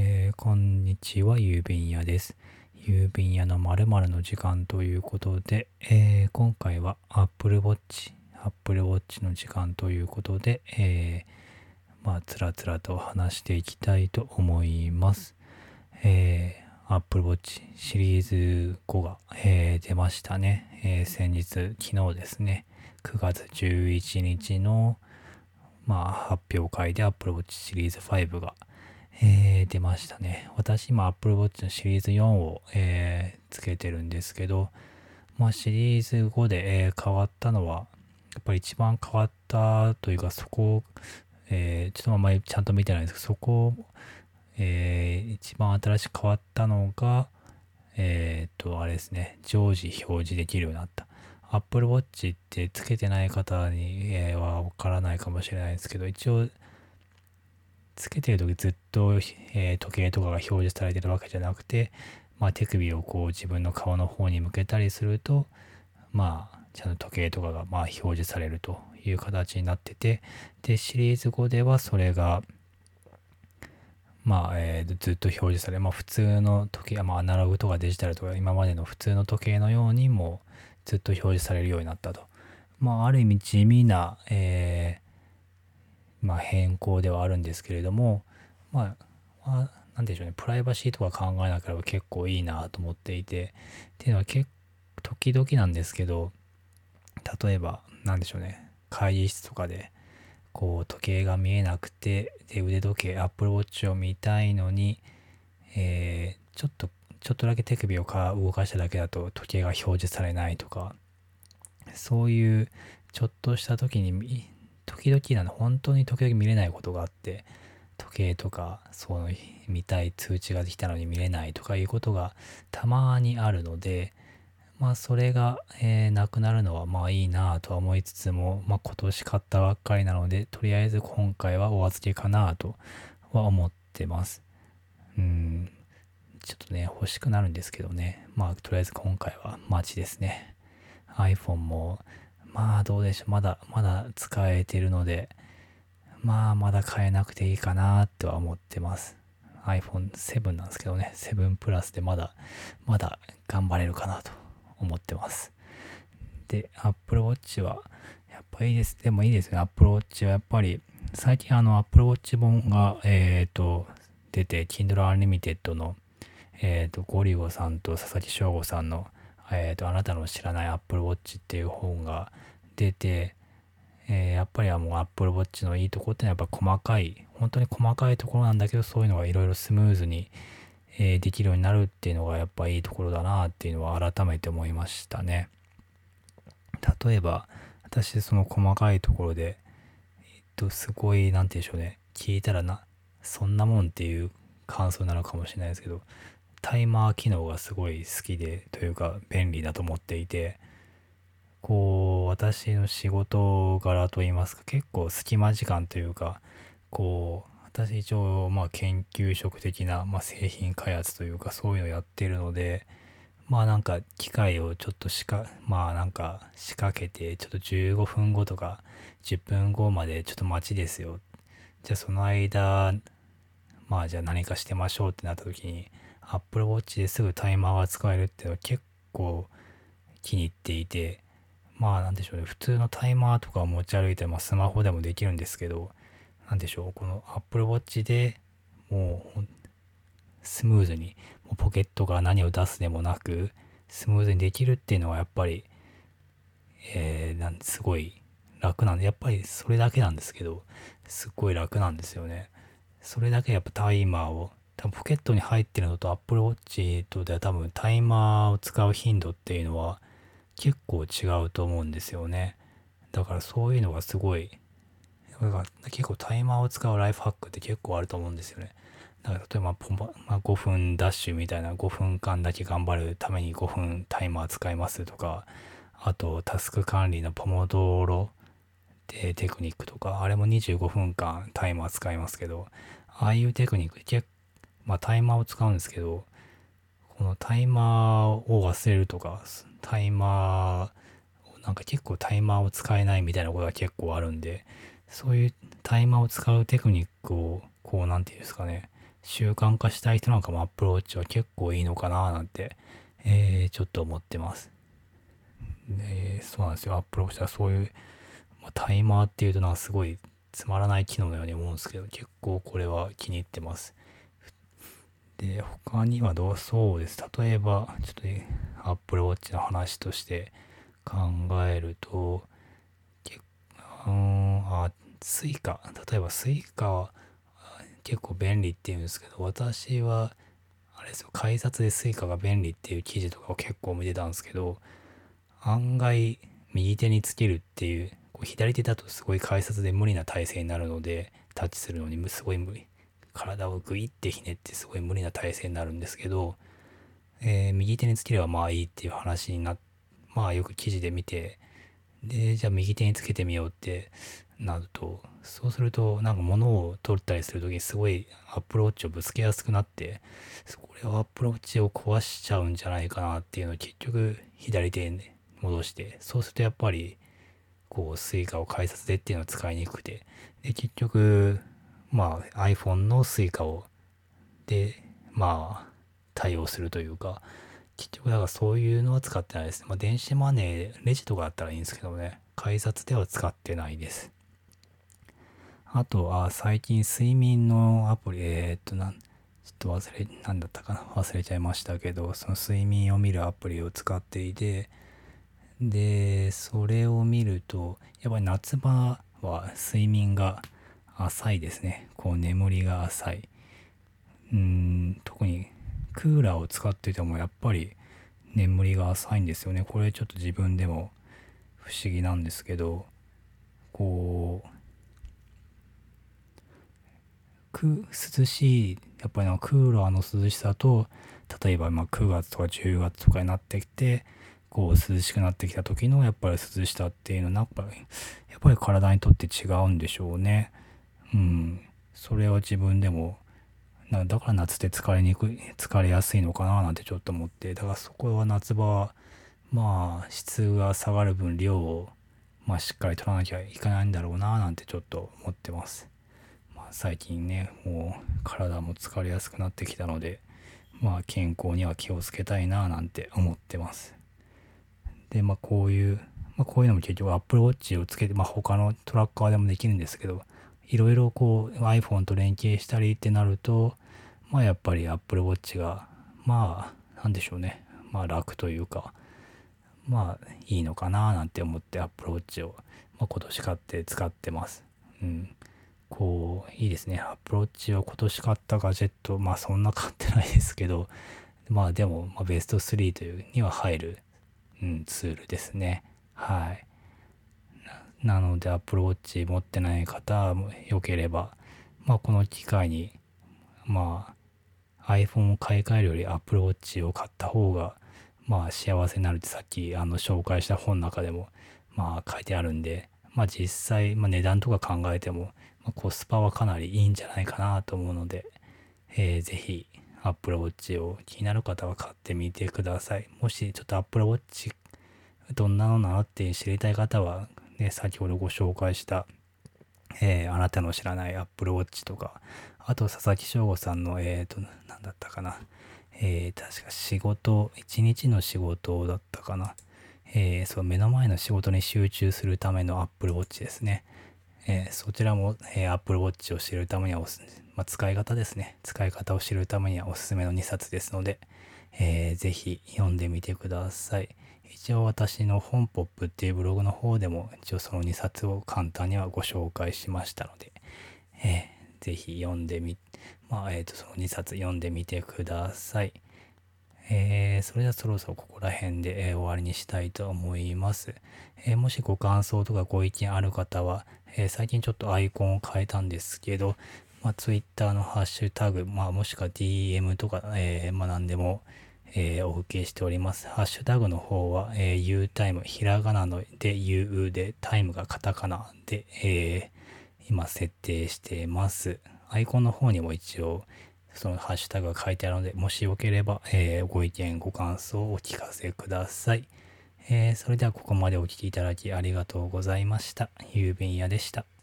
えー、こんにちは、郵便屋です。郵便屋の〇〇の時間ということで、えー、今回は Apple Watch、Apple Watch の時間ということで、えー、まあ、つらつらと話していきたいと思います。えー、Apple Watch シリーズ5が、え、出ましたね。え、先日、昨日ですね、9月11日の、まあ、発表会で Apple Watch シリーズ5が、えー、出ましたね。私今 Apple Watch のシリーズ4を、えー、つけてるんですけど、まあシリーズ5で、えー、変わったのは、やっぱり一番変わったというかそこを、え、ちょっとあんまりちゃんと見てないんですけど、そこを、えー、一番新しく変わったのが、えっ、と、あれですね、常時表示できるようになった。Apple Watch ってつけてない方に、はわからないかもしれないですけど、一応、つけてる時ずっと、え、時計とかが表示されてるわけじゃなくて、まあ、手首をこう自分の顔の方に向けたりすると、まあ、ちゃんと時計とかがまあ表示されるという形になってて、で、シリーズ5ではそれが、まあ、えー、ずっと表示され、まあ、普通の時計、まあ、アナログとかデジタルとか、今までの普通の時計のようにもずっと表示されるようになったと。まあ、ある意味地味な、えーまあ、変更ではあるんですけれども、まあ、まあ、なんでしょうね、プライバシーとか考えなければ結構いいなと思っていて、っていうのは結時々なんですけど、例えば、なんでしょうね、会議室とかで、こう、時計が見えなくて、で、腕時計、Apple Watch を見たいのに、えー、ちょっと、ちょっとだけ手首をか動かしただけだと時計が表示されないとか、そういうちょっとした時に時々なの、本当に時々見れないことがあって、時計とか、そう、見たい通知ができたのに見れないとかいうことがたまにあるので、まあそれが、えー、なくなるのはまあいいなとは思いつつも、まあ今年買ったばっかりなので、とりあえず今回はお預けかなとは思ってます。うん、ちょっとね、欲しくなるんですけどね。まあとりあえず今回は待ちですね。iPhone もまあどうでしょう。まだ、まだ使えてるので、まあまだ買えなくていいかなっては思ってます。iPhone7 なんですけどね、7プラスでまだ、まだ頑張れるかなと思ってます。で、Apple Watch は、やっぱいいです。でもいいですね。Apple Watch はやっぱり、最近あの Apple Watch 本が、えっ、ー、と、出て、Kindle Unlimited の、えっ、ー、と、ゴリゴさんと佐々木翔吾さんのえ、ー、と、あなたの知らない Apple Watch っていう本が出て、えー、やっぱりはもう Apple Watch のいいとこってのはやっぱ細かい、本当に細かいところなんだけど、そういうのがいろいろスムーズに、えー、できるようになるっていうのがやっぱいいところだなっていうのは改めて思いましたね。例えば、私その細かいところで、えっと、すごい、なんて言うんでしょうね、聞いたらな、そんなもんっていう感想なのかもしれないですけど、タイマー機能がすごい好きでというか便利だと思っていてこう私の仕事柄といいますか結構隙間時間というかこう私一応まあ研究職的な、まあ、製品開発というかそういうのをやってるのでまあなんか機械をちょっとしかまあなんか仕掛けてちょっと15分後とか10分後までちょっと待ちですよ。じゃあその間まあじゃあ何かしてましょうってなった時に Apple Watch ですぐタイマーが使えるっていうのは結構気に入っていて、まあなんでしょうね、普通のタイマーとかを持ち歩いて、まあスマホでもできるんですけど、なんでしょう、この Apple Watch でもうスムーズに、もうポケットが何を出すでもなく、スムーズにできるっていうのはやっぱり、えー、なんすごい楽なんで、やっぱりそれだけなんですけど、すっごい楽なんですよね。それだけやっぱタイマーを多分ポケットに入ってるのと Apple Watch とでは多分タイマーを使う頻度っていうのは結構違うと思うんですよね。だからそういうのがすごい、結構タイマーを使うライフハックって結構あると思うんですよね。だから例えばポまあ、5分ダッシュみたいな5分間だけ頑張るために5分タイマー使いますとか、あとタスク管理のポモドーロでテクニックとか、あれも25分間タイマー使いますけど、ああいうテクニック結まあタイマーを使うんですけど、このタイマーを忘れるとか、タイマー、なんか結構タイマーを使えないみたいなことが結構あるんで、そういうタイマーを使うテクニックを、こう、なんていうんですかね、習慣化したい人なんかもアプローチは結構いいのかななんて、えー、ちょっと思ってます。で、そうなんですよ。アップローチはそういう、まあ、タイマーっていうとなんかすごいつまらない機能のように思うんですけど、結構これは気に入ってます。で、他にはどうそうです。例えば、ちょっと、ね、Apple Watch の話として考えると、結構、あ、 Suica。例えば Suica は結構便利っていうんですけど、私は、あれですよ、改札で Suica が便利っていう記事とかを結構見てたんですけど、案外右手につけるっていうこう左手だとすごい改札で無理な体勢になるのでタッチするのにすごい無理体をグイってひねってすごい無理な体勢になるんですけど、えー、右手につければまあいいっていう話になまあよく記事で見てでじゃあ右手につけてみようってなるとそうするとなんか物を取ったりする時にすごいアップローチをぶつけやすくなってこれはアップローチを壊しちゃうんじゃないかなっていうのを結局左手に戻してそうするとやっぱりこう Suica を改札でっていうのは使いにくくてで結局まあ iPhone の Suica をでまあ対応するというか結局だからそういうのは使ってないですね。まあ、電子マネー、レジとかだったらいいんですけどね、改札では使ってないです。あとは最近睡眠のアプリ、えー、っとなん、ちょっと忘れ、なんだったかな忘れちゃいましたけど、その睡眠を見るアプリを使っていて、で、それを見ると、やっぱり夏場は睡眠が浅いですね。こう眠りが浅い。うん、特にクーラーを使っててもやっぱり眠りが浅いんですよね。これちょっと自分でも不思議なんですけど、こう、く涼しい、やっぱりなクーラーの涼しさと、例えばま9月とか10月とかになってきて、こう涼しくなってきた時のやっぱり涼しさっていうのはやっぱりやっぱり体にとって違うんでしょうね。うん。それは自分でもだから夏で疲れにくい疲れやすいのかななんてちょっと思ってだからそこは夏場はまあ質が下がる分量をまあしっかり取らなきゃいけないんだろうななんてちょっと思ってます。まあ、最近ねもう体も疲れやすくなってきたのでまあ健康には気をつけたいななんて思ってます。で、まあこういう、まあこういうのも結局 Apple Watch をつけて、まあ他のトラッカーでもできるんですけど、いろいろこう iPhone と連携したりってなると、まあやっぱり Apple Watch が、まあなんでしょうね、まあ楽というか、まあいいのかななんて思って Apple Watch を、まあ、今年買って使ってます。うん。こう、いいですね。Apple Watch を今年買ったガジェット、まあそんな買ってないですけど、まあでも、まあ、ベスト3というには入るうん、ツールですね。はい。なので Apple Watch 持ってない方もよければ、まあこの機会に、まあ iPhone を買い替えるより Apple Watch を買った方が、まあ幸せになるってさっきあの紹介した本の中でもまあ書いてあるんで、まあ実際、まあ、値段とか考えても、まあ、コスパはかなりいいんじゃないかなと思うので、えー、ぜひ Apple Watch を気になる方は買ってみてください。もしちょっと Apple Watch どんなのなのって知りたい方は、ね、先ほどご紹介した、えー、あなたの知らない Apple Watch とか、あと佐々木翔吾さんの、えっ、ー、と、なんだったかな。えー、確か仕事、一日の仕事だったかな。えー、そう、目の前の仕事に集中するための Apple Watch ですね。えー、そちらも、えー、Apple Watch を知るためにはおす、まあ、使い方ですね。使い方を知るためにはおすすめの2冊ですので、えー、ぜひ読んでみてください。一応私の本ポップっていうブログの方でも一応その2冊を簡単にはご紹介しましたので、えー、ぜひ読んでみ、まあ、えっ、ー、と、その2冊読んでみてください。えー、それではそろそろここら辺で、えー、終わりにしたいと思います。えー、もしご感想とかご意見ある方は、え最近ちょっとアイコンを変えたんですけど、まあ、Twitter のハッシュタグ、まあ、もしくは DM とか、えまあ、何でも、えお受けしております。ハッシュタグの方は、えー、Utime、ひらがなので U で、タイムがカタカナで、え今設定しています。アイコンの方にも一応、そのハッシュタグが書いてあるので、もしよければ、えー、ご意見、ご感想をお聞かせください。えー、それではここまでお聴きいただきありがとうございました。郵便屋でした。